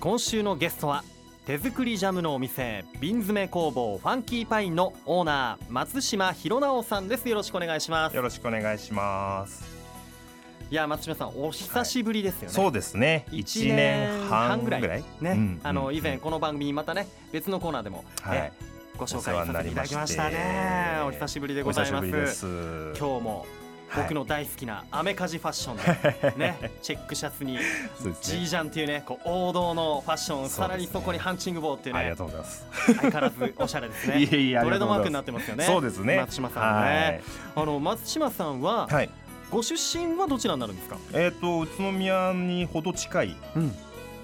今週のゲストは手作りジャムのお店瓶詰め工房ファンキーパインのオーナー松島博直さんです。よろしくお願いします。よろしくお願いします。いや松島さんお久しぶりですよね、そうですね。一年半ぐらい。ね、うん。あのうん。以前この番組またね別のコーナーでも、はい。ねご紹介させていただきましたね。お久しぶりでおございます。今日もはい。僕の大好きなアメカジファッションで ねチェックシャツにジージャンっていうねこう王道のファッション、ね。さらにそこにハンチング帽っていうねありがとうございます。相変わらずおしゃれですね。いえいトレードマークになってますよね。そうですね。松島さんは。ね、あの松島さんは、はい。はいご出身はどちらになるんですか、えっと宇都宮にほど近いうん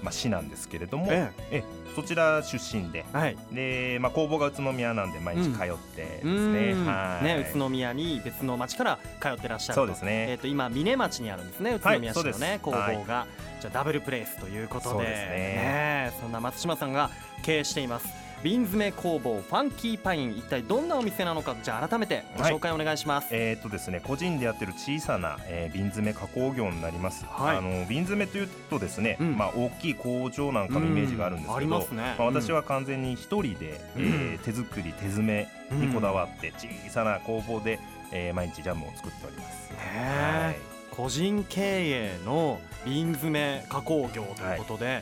まあ市なんですけれどもええ。そちら出身で。はい。でまあ工房が宇都宮なんで毎日通ってですね。うん。はい。ね宇都宮に別の町から通ってらっしゃると。そうですね。えっ、と今峰町にあるんですね宇都宮市のね、工房が、じゃあダブルプレイスということで。そうですね。そんな松島さんが経営しています瓶詰め工房ファンキーパイン。一体どんなお店なのかじゃあ改めてご紹介お願いします、えーとですね、個人でやってる小さな、えー瓶詰め加工業になります、はい。あの瓶詰めというとですね、うん。まあ、大きい工場なんかのイメージがあるんですけど、りますね。まあ、私は完全に一人で、えー手作り手詰めにこだわって小さな工房で、えー毎日ジャムを作っております。ねえ個人経営の瓶詰め加工業ということで、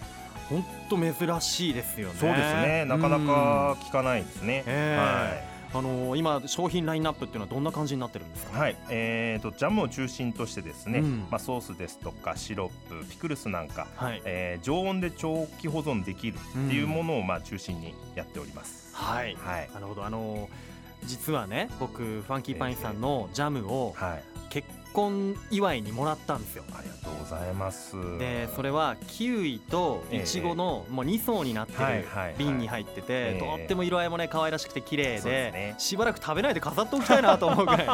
本当珍しいですよね。そうですね、なかなか聞かないですね。えはいあのー今商品ラインナップっていうのはどんな感じになってるんですか？はい、えー、とジャムを中心としてですね、うんまあ、ソースですとかシロップピクルスなんか、はい。えー常温で長期保存できるっていうものをまあ中心にやっております。はい。はい、なるほど。あのー実はね、僕ファンキーパインさんのジャムをはい、結婚祝いにもらったんですよ。ありがとうございます。でそれはキウイとイチゴのもう2層になってるはいはいはい。瓶に入っててええ。とっても色合いもね可愛らしくて綺麗でしばらく食べないで飾っておきたいなと思うぐらい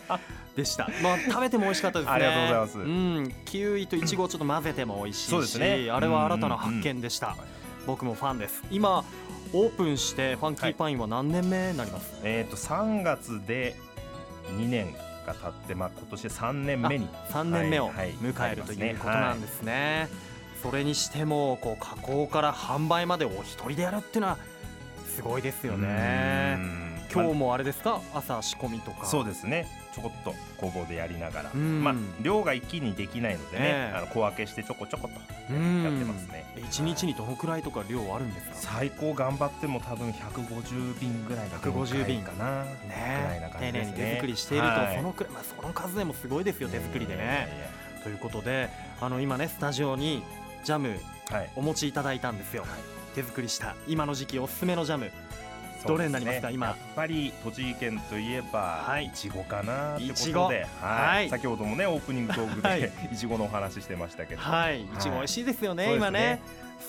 でした。まあ食べても美味しかったですね。ありがとうございます。うん。キウイとイチゴをちょっと混ぜても美味しいしですね。あれは新たな発見でした。僕もファンです。今オープンしてファンキーパインは何年目になります？えっ、と3月で2年が経って、まあ今年で3年目に3年目を迎えるということなんですね。それにしてもこう加工から販売までお一人でやるっていうのはすごいですよね。今日ももあれですか？朝仕込みとか。そうですね。ちょこっと工房でやりながら、うん。まあ量が一気にできないのでね、ええ。あの小分けしてちょこちょことうんやってますね。え一日にどのくらいとか量あるんですか？最高頑張っても多分150瓶ぐらいが限界150瓶。かな、ねな感丁寧にじですね。手作りしていると、はい。そのくらい、まあ、その数でもすごいですよ手作りでね。ということであの今ねスタジオにジャムはい。お持ちいただいたんですよ。手作りした今の時期おすすめのジャムどれになりますか？今。やっぱり栃木県といえば、はい。いちごかなってことで、はい。先ほどもねオープニングトークで、はい。い、ちごのお話ししてましたけど、はい、い。ちご美味しいですよね、そうです今ね。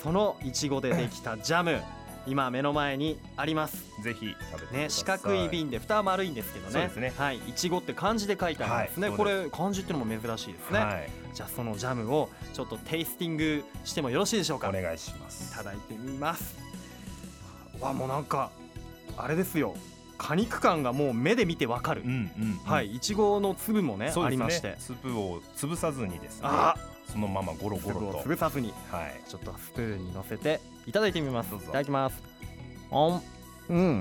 そのいちごでできたジャム、今目の前にあります。ぜひ。ね、四角い瓶で蓋は丸いんですけどね。ね。はい、いちごって漢字で書いてあるんですね。こはい。そうでれ漢字ってのも珍しいですね。はい、じゃあそのジャムをちょっとテイスティングしてもよろしいでしょうか？いお願いします。ただいてみます。わ、もうなんかあれですよ。果肉感がもう目で見てわかる。うんうん、うん、はい、いちごの粒もねねありまして。粒を潰さずにですね、あ、そのままゴロゴロと、潰さずに。はい、ちょっとスプーンに乗せていただいてみます。いただきます。おん、うん、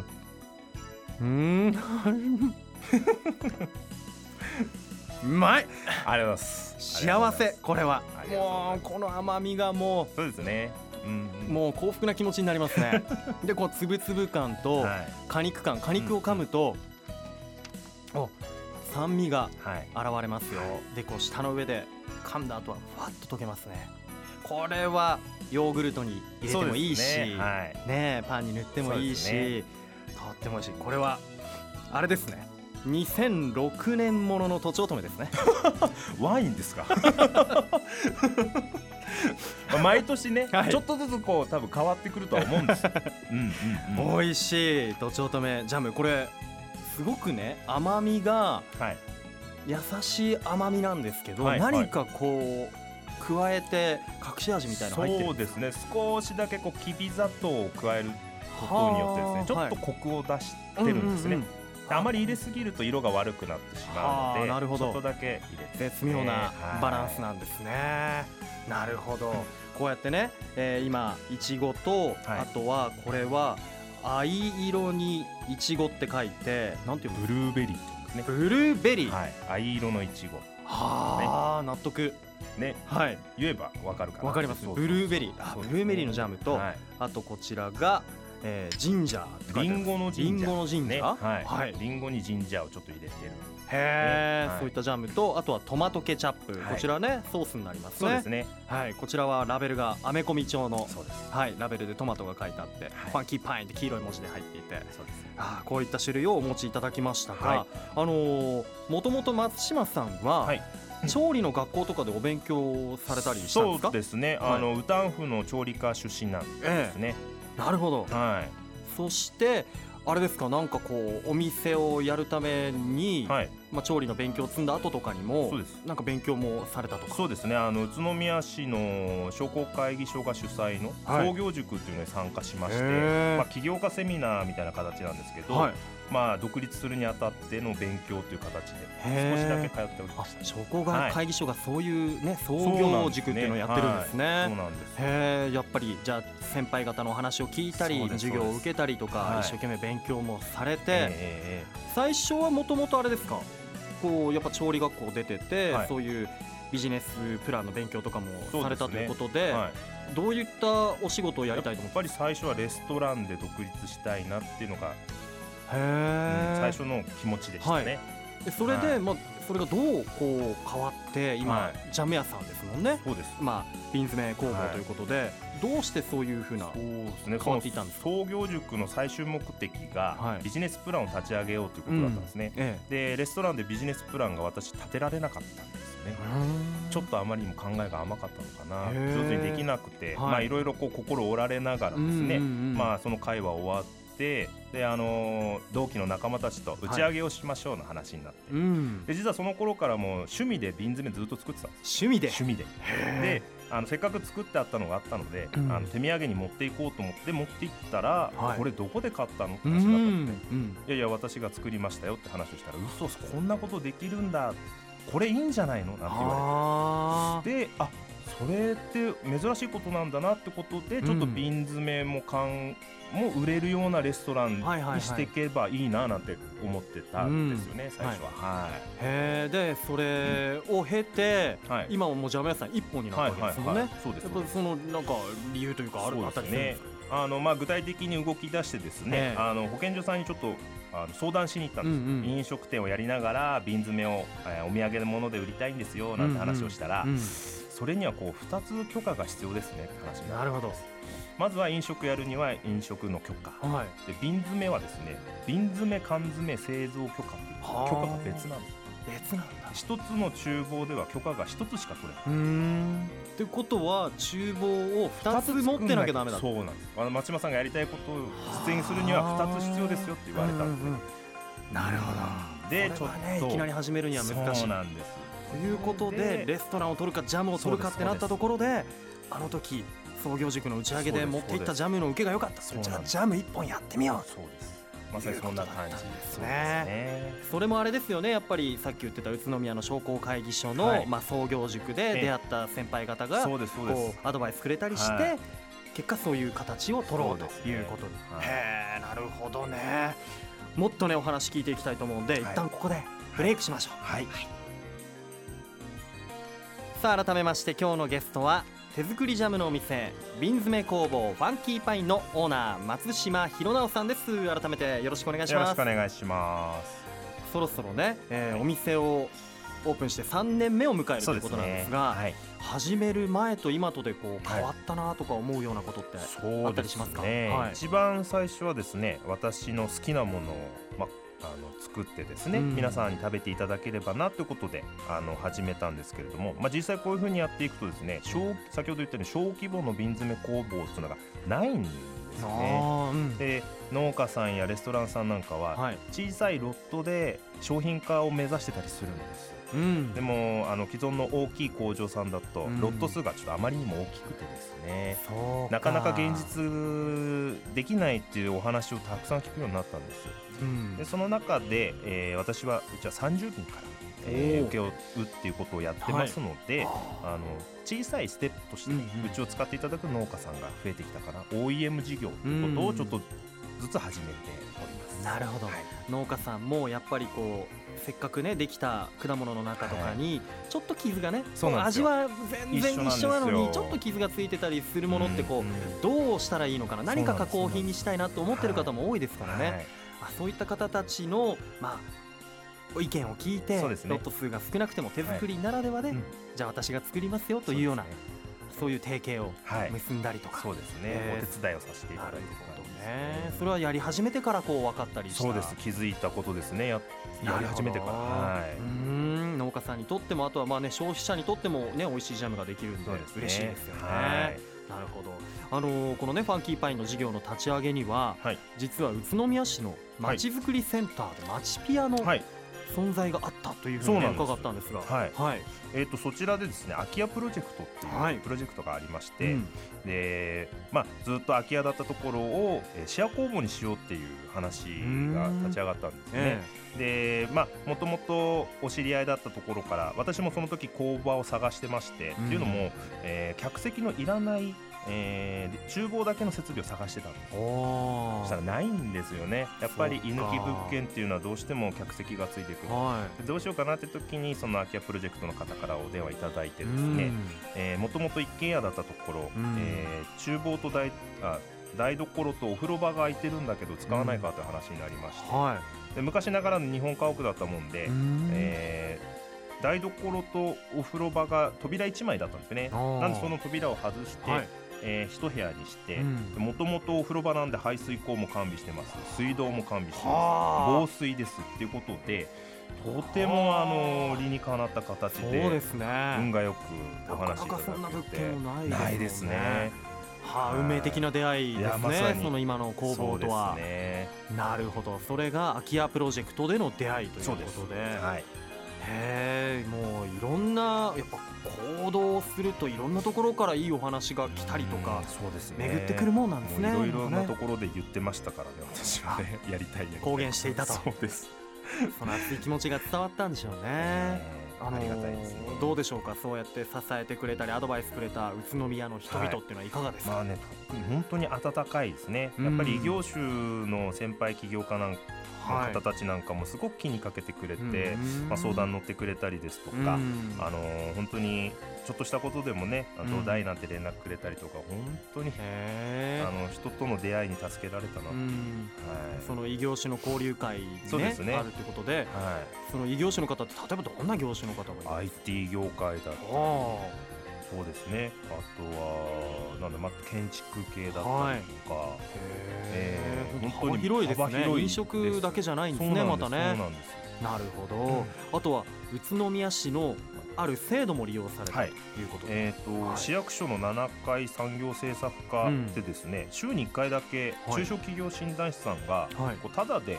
うーん、うまい。ありがとうございます。幸せこれはもうこの甘みがもそうですね。もう幸福な気持ちになりますね。でこうつぶつぶ感とはい、果肉感果肉を噛むと、お酸味がはい、現れますよ。でこう舌の上で噛んだ後はふわっと溶けますね。これはヨーグルトに入れてもいいし。ねはい、ねえパンに塗ってもいいし、そうですとっても美味しいこれはあれですね2006年もののとちおとめですね ワインですか？まあ毎年ね、はいちょっとずつこう多分変わってくるとは思うんです。うんうんうん。美味しいとちおとめジャムこれすごくね甘みがはい。優しい甘みなんですけど、はい何かこう加えて隠し味みたいなの入ってるそうですね。少しだけこうきび砂糖を加えることによってですね、ちょっとコクを出してるんですね。うんうんうんあまり入れすぎると色が悪くなってしまうので、はあなるほど。ちょっとだけ入れて、絶妙なバランスな。なんですね。なるほど。こうやってね、えー今いちごと、あとはこれは藍色にいちごって書いてなんていうの？ブルーベリーってね。ブルーベリー、はい。藍色のいちごはあ納得。ね。はい。言えばわかるかな。わかります。ブルーベリー。あブルーベリーのジャムと、はい。あとこちらが、えー、ジンジャーリンゴのジンジャーね。はい、はい。リンゴにジンジャーをちょっと入れてる。へえ、はい。そういったジャムとあとはトマトケチャップ、はい。こちらねソースになりますね。そうですね。はい。こちらはラベルがアメコミ調のはいラベルでトマトが書いてあって、はい。ファンキーパインって黄色い文字で入っていて。そうですあーこういった種類をお持ちいただきましたが、はい。あのーもともと松島さんは、はい。調理の学校とかでお勉強されたりしたんですか？そうですね、はい。あのウタン府の調理科出身なんですね、なるほど。はそしてあれですかなんかこうお店をやるために、いはいまあ、調理の勉強を積んだ後とかにもそうです。なんか勉強もされたとか。そうですね。あの宇都宮市の商工会議所が主催のはい。創業塾っていうのに参加しまして、へー。まあ、起業家セミナーみたいな形なんですけど、はい。まあ、独立するにあたっての勉強という形で少しだけ通っておりあました商工会会議所がそういうね創そうなん業塾っていうのをやってるんですね。そうなんですへえやっぱりじゃあ先輩方のお話を聞いたり授業を受けたりとか、はい。一生懸命勉強もされて、ええ。最初はもともとあれですか？こうやっぱ調理学校出てて、はい。そういうビジネスプランの勉強とかもされたということでええはい。どういったお仕事をやりたいと？思やっぱり最初はレストランで独立したいなっていうのが、へうんえ、最初の気持ちでしたね、でそれで、はい。まあそれがどうこう変わって今、はい。ジャム屋さんですもんね。そうです。まあ瓶詰め工房はいということで、どうしてそういうふうなそうですね。変わっていったんですか？創業塾の最終目的が、はい。ビジネスプランを立ち上げようということだったんですね、えでレストランでビジネスプランが私立てられなかったんですね。え、ちょっとあまりにも考えが甘かったのかな。上手にできなくて、はい。まあいろいろこう心折られながらですね、まああその会は終わってであのー同期の仲間たちと打ち上げをしましょうの話になって、うん、で実はその頃からもう趣味で瓶詰めずっと作ってたんです趣味で？趣味で。へであのせっかく作ってあったのがあったので、うん。あの手土産に持っていこうと思って持っていったら、はい。これどこで買ったのってう話になったんので、うん。いやいや私が作りましたよって話をしたら嘘こんなことできるんだ。これいいんじゃないのなんて言わあれて。であそれって珍しいことなんだなってことでちょっとうん瓶詰めも缶も売れるようなレストランにしていけばいいななんて思ってたんですよね、最初は。はーへえでそれを経て、い、はい。今はもうジャム屋さん一本になったはいわけですもんね、そうですやっぱそのなんか理由というかあるあったですね。りするんですか？あのまあ具体的に動き出してですね、ええ。あの保健所さんにちょっとあの相談しに行ったんです、うんうん。飲食店をやりながら瓶詰めを、えーお土産のもので売りたいんですよなんて話をしたら、うんそれにはこう2つ許可が必要ですねって話にななるほどまずは飲食やるには飲食の許可。はい。で瓶詰めはですね瓶詰め缶詰製造許可というはあ。許可が別なんです。別なんだ。一つの厨房では許可が一つしか取れない。うーん。ってことは厨房を2つ持ってなきゃダメだ。そうなんです。あの松島さんがやりたいことを実現するには2つ必要ですよって言われたんで、うんうんうん。なるほど。でちょっと。いきなり始めるには難しい。そうなんですということででレストランを取るかジャムを取るかってなったところであの時創業塾の打ち上げで持っていったジャムの受けが良かった。じゃあジャム一本やってみよう。そうです。まさにそんな感じですね。そうねそれもあれですよね。やっぱりさっき言ってた宇都宮の商工会議所の、はい。まあ、創業塾で出会った先輩方がこうアドバイスくれたりして、はい。結果そういう形を取ろうということに、はい。へえなるほどね。もっとねお話聞いていきたいと思うんで、はい。一旦ここでブレイクしましょう、はい。さあ改めまして今日のゲストは手作りジャムのお店瓶詰め工房ファンキーパインのオーナー松島弘直さんです。改めてよろしくお願いしよろしますくお願いします。そろそろね、えーお店をオープンして3年目を迎えるということなんですがはい。始める前と今とでこうはい変わったなとか思うようなことって、あったりしますか？ね、はい。一番最初はですね私の好きなものを、ま、あの作ってですね、うん。皆さんに食べていただければなということであの始めたんですけれども、まあ、実際こういうふうにやっていくとですね小先ほど言ったように小規模の瓶詰め工房っていうのがないんですよね。うん。で農家さんやレストランさんなんかははい。小さいロットで商品化を目指してたりするんですうん。でもあの既存の大きい工場さんだとうん。ロット数がちょっとあまりにも大きくてですね、そうなかなか現実できないっていうお話をたくさん聞くようになったんですうん。でその中で、えー私はうちは30人かえー請け負うっていうことをやってますので、あの小さいステップとして、ねうんうん。うちを使っていただく農家さんが増えてきたから OEM 事業ということをちょっとずつ始めております。なるほど。はい。農家さんもやっぱりこうせっかくねできた果物の中とかにちょっと傷がね、味は全然一緒なのにちょっと傷がついてたりするものってこう、うんどうしたらいいのかな？何か加工品にしたいなと思ってる方も多いですからね、はそういった方たちの、まあ、意見を聞いて、ロット数が少なくても手作りならではで、うん。じゃあ私が作りますよというようなそういう提携をはい。結んだりとか、そうですね、えーお手伝いをさせていただいてるほど感じですね。それはやり始めてからこう分かったりそうです。気づいたことですねややり始めてから。はうーん農家さんにとってもあとはまあね消費者にとってもね美味しいジャムができるんで嬉しいですよね。はい。なるほど。あのーこのねファンキーパインの事業の立ち上げには、はい。実は宇都宮市のまちづくりセンターでまちピアのはい存在があったというふうに、伺ったんですが、はい。はい、えー、とそちらでですね空き家プロジェクトってはい。いうプロジェクトがありまして、うん。でまあ、ずっと空き家だったところをえーシェア工房にしようっていう話が立ち上がったんですね。えでまあもともとお知り合いだったところから私もその時工場を探してまして、うん。っていうのも、えー客席のいらない、えー厨房だけの設備を探してたんですそしたらないんですよね。やっぱり居抜き物件っていうのはどうしても客席がついてくる。はでどうしようかなって時にその空き家プロジェクトの方からお電話いただいてい。ですねもともと一軒家だったところ、うん。えー厨房と台あ台所とお風呂場が空いてるんだけど使わないかという話になりまして、はで昔ながらの日本家屋だったもんで、えー台所とお風呂場が扉1枚だったんですね。なんでその扉を外して、はい。えー一部屋にしてうんもともとお風呂場なんで排水口も完備してます水道も完備してますは防水ですっていうことでとてもあの理にかなった形あ。そうでですね。運がよくお話しいたなかなかそんな物だけて件もないないですね。はあ、はい運命的な出会いですね。にその今の工房とはねなるほど。それが空き家プロジェクトでの出会いということで。はいへえ、もういろんなやっぱ行動するといろんなところからいいお話が来たりとかうんそうですね。巡ってくるもんなんですね。いろいろなところで言ってましたからね私は。ねやりたいやりたい。公言していたと。そうです。その熱い気持ちが伝わったんでしょうね。あのありがたいですね。どうでしょうか？そうやって支えてくれたりアドバイスくれた宇都宮の人々っていうのはいかがですか？まあね本当に温かいですね。やっぱり異業種の先輩起業家なん方たちなんかもすごく気にかけてくれて、うんまあ、相談乗ってくれたりですとか、うん。あのー本当にちょっとしたことでもねあうん。土台なんて連絡くれたりとか本当に。あの人との出会いに助けられたな、うはい。んその異業種の交流会にねそうですね。あるということで、はその異業種の方って例えばどんな業種の方がいい、る IT 業界だったり。あそうですね。あとはなんだ、まあ、建築系だったりとか、はい。えーへ本当に幅広いですね。飲食だけじゃないんですねまたね。そうなんですなるほど、あとは宇都宮市のある制度も利用されたとはいいうことで、えーとはい。市役所の7階産業政策課でですね、週に1回だけはい中小企業診断士さんが、はい。こうただで、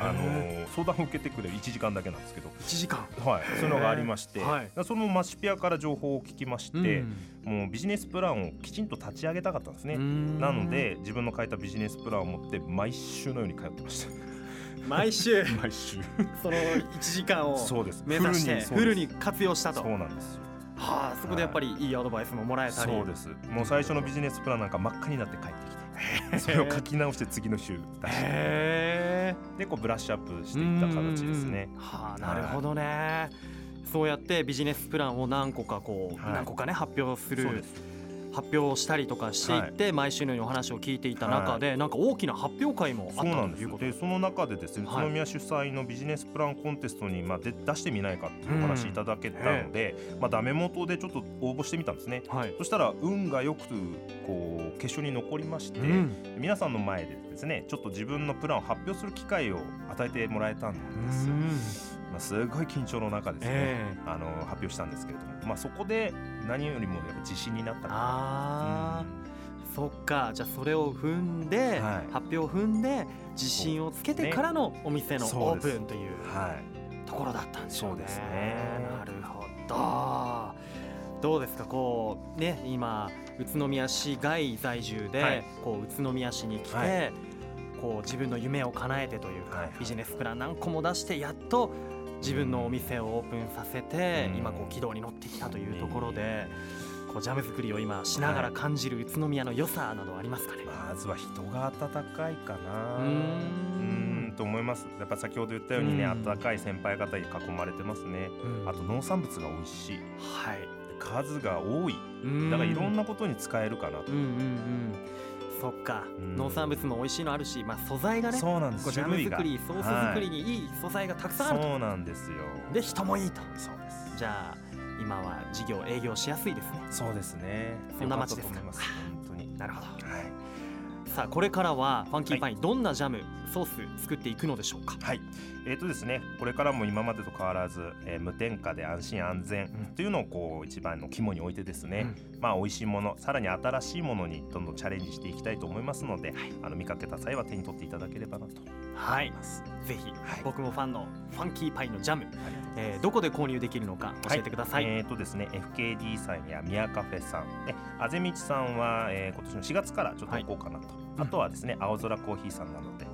あの相談を受けてくれる1時間だけなんですけど、ー1時間。はい、そういうのがありまして、はい。そのマシピアから情報を聞きまして、うん。もうビジネスプランをきちんと立ち上げたかったんですね。うん。なので自分の書いたビジネスプランを持って毎週のように通ってました。毎週。毎週。その1時間をそうです。目指してフルに活用したと。そうなんですよ。はあそこでやっぱりいいアドバイスももらえたり。そうです。もう最初のビジネスプランなんか真っ赤になって帰ってきて、それを書き直して次の週出して、でこうブラッシュアップしていった形ですねうん。はあなるほどね、そうやってビジネスプランを何個かこう、はい何個かね発表すそうるです。発表をしたりとかしていって、毎週のようにお話を聞いていた中で、なんか大きな発表会もあったそうなんですでその中でですね、はい。宇都宮主催のビジネスプランコンテストに、まあ、で出してみないかっていうお話いただけたので、まあ、ダメ元でちょっと応募してみたんですね。はい、そしたら運がよくこう決勝に残りまして、うん。皆さんの前でですねちょっと自分のプランを発表する機会を与えてもらえたんですよ、まあ、すごい緊張の中ですね、え。あの発表したんですけれども、まあ、そこで何よりもやっぱ自信になったかあー、そっか。じゃあそれを踏んで、はい。発表を踏んで自信をつけてからのお店のオープンというら、はい、ところだったんでしょうね。そうですね。なるほど。どうですか？こうね今宇都宮市外在住で、はい。こう宇都宮市に来て、はい。こう自分の夢を叶えてというか、はいビジネスプラン何個も出してやっと自分のお店をオープンさせて、うん。今こう軌道に乗ってきたというところで、こうジャム作りを今しながら感じる宇都宮の良さなどありますかね？まずは人が温かいかな。うーん。うんと思います。やっぱ先ほど言ったようにねうん。温かい先輩方に囲まれてますね。うん。あと農産物が美味しい。はい。数が多い。うん。だからいろんなことに使えるかなと。うんうんうん。そっか、うん。農産物も美味しいのあるし、まあ素材がね、そうなんでこうジャム作り、ソース作りにいい素材がたくさんあると。そうなんですよ。で人もいいと。そうです。じゃあ今は事業営業しやすいですね。そうですね。そんな街ですか。本当に。なるほど。はいさあこれからはファンキーパイン、どんなジャムソース作っていくのでしょうか？はい、えーとですね、これからも今までと変わらず、えー無添加で安心安全うん。というのをこう一番の肝に置いてですね、まあ美味しいものさらに新しいものにどんどんチャレンジしていきたいと思いますので、あの見かけた際は手に取っていただければなとはい。ぜひ、はい。僕もファンのファンキーパインのジャム、えーどこで購入できるのか教えてください。えーとですね FKD さんやミヤカフェさん、ね、あぜみちさんは、えー今年の4月からちょっと行こうかなと、うんあとはですね青空コーヒーさんなので、えー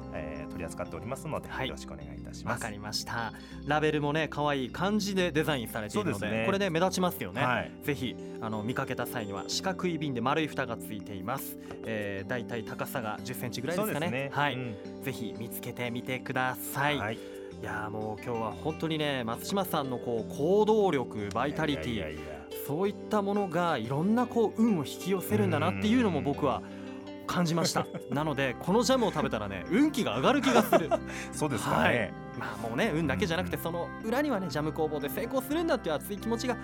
取り扱っておりますので、はいよろしくお願いいたします。わかりました。ラベルもね可愛い漢字でデザインされているのでねこれで目立ちますよね。はいぜひあの見かけた際には四角い瓶で丸い蓋がついています。えー、だいたい高さが10センチぐらいですかね。ねはい、うんぜひ見つけてみてください。はい、いやーもう今日は本当にね松島さんのこう行動力バイタリティそういったものがいろんなこう運を引き寄せるんだなっていうのも僕は感じました。なのでこのジャムを食べたらね運気が上がる気がする。そうですかね。まあもうね運だけじゃなくてうん。その裏にはねジャム工房で成功するんだっていう熱い気持ちが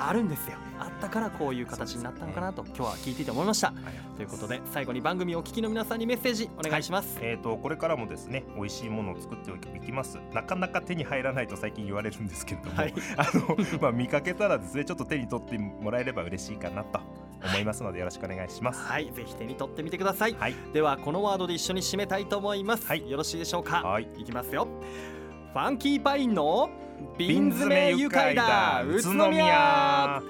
あるんですよ。あったからこういう形になったのかなと今日は聞いていて思いました。ということで最後に番組をお聞きの皆さんにメッセージお願いします、えー、とこれからもですね美味しいものを作っていきます。なかなか手に入らないと最近言われるんですけれども、はい。あのまあ、見かけたらですねちょっと手に取ってもらえれば嬉しいかなと思いますのでよろしくお願いします。はい。ぜひ手に取ってみてください。はい、ではこのワードで一緒に締めたいと思います、はい。よろしいでしょうか？はい。いきますよ。ファンキーパインの瓶詰め愉快だ。宇都宮。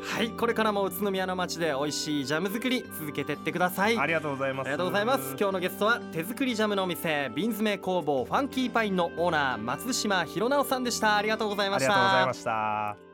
はい。これからも宇都宮の街で美味しいジャム作り続けてってください。ありがとうございます。ありがとうございます。今日のゲストは手作りジャムのお店瓶詰め工房ファンキーパインのオーナー松島弘直さんでした。ありがとうございまありしたがとうございました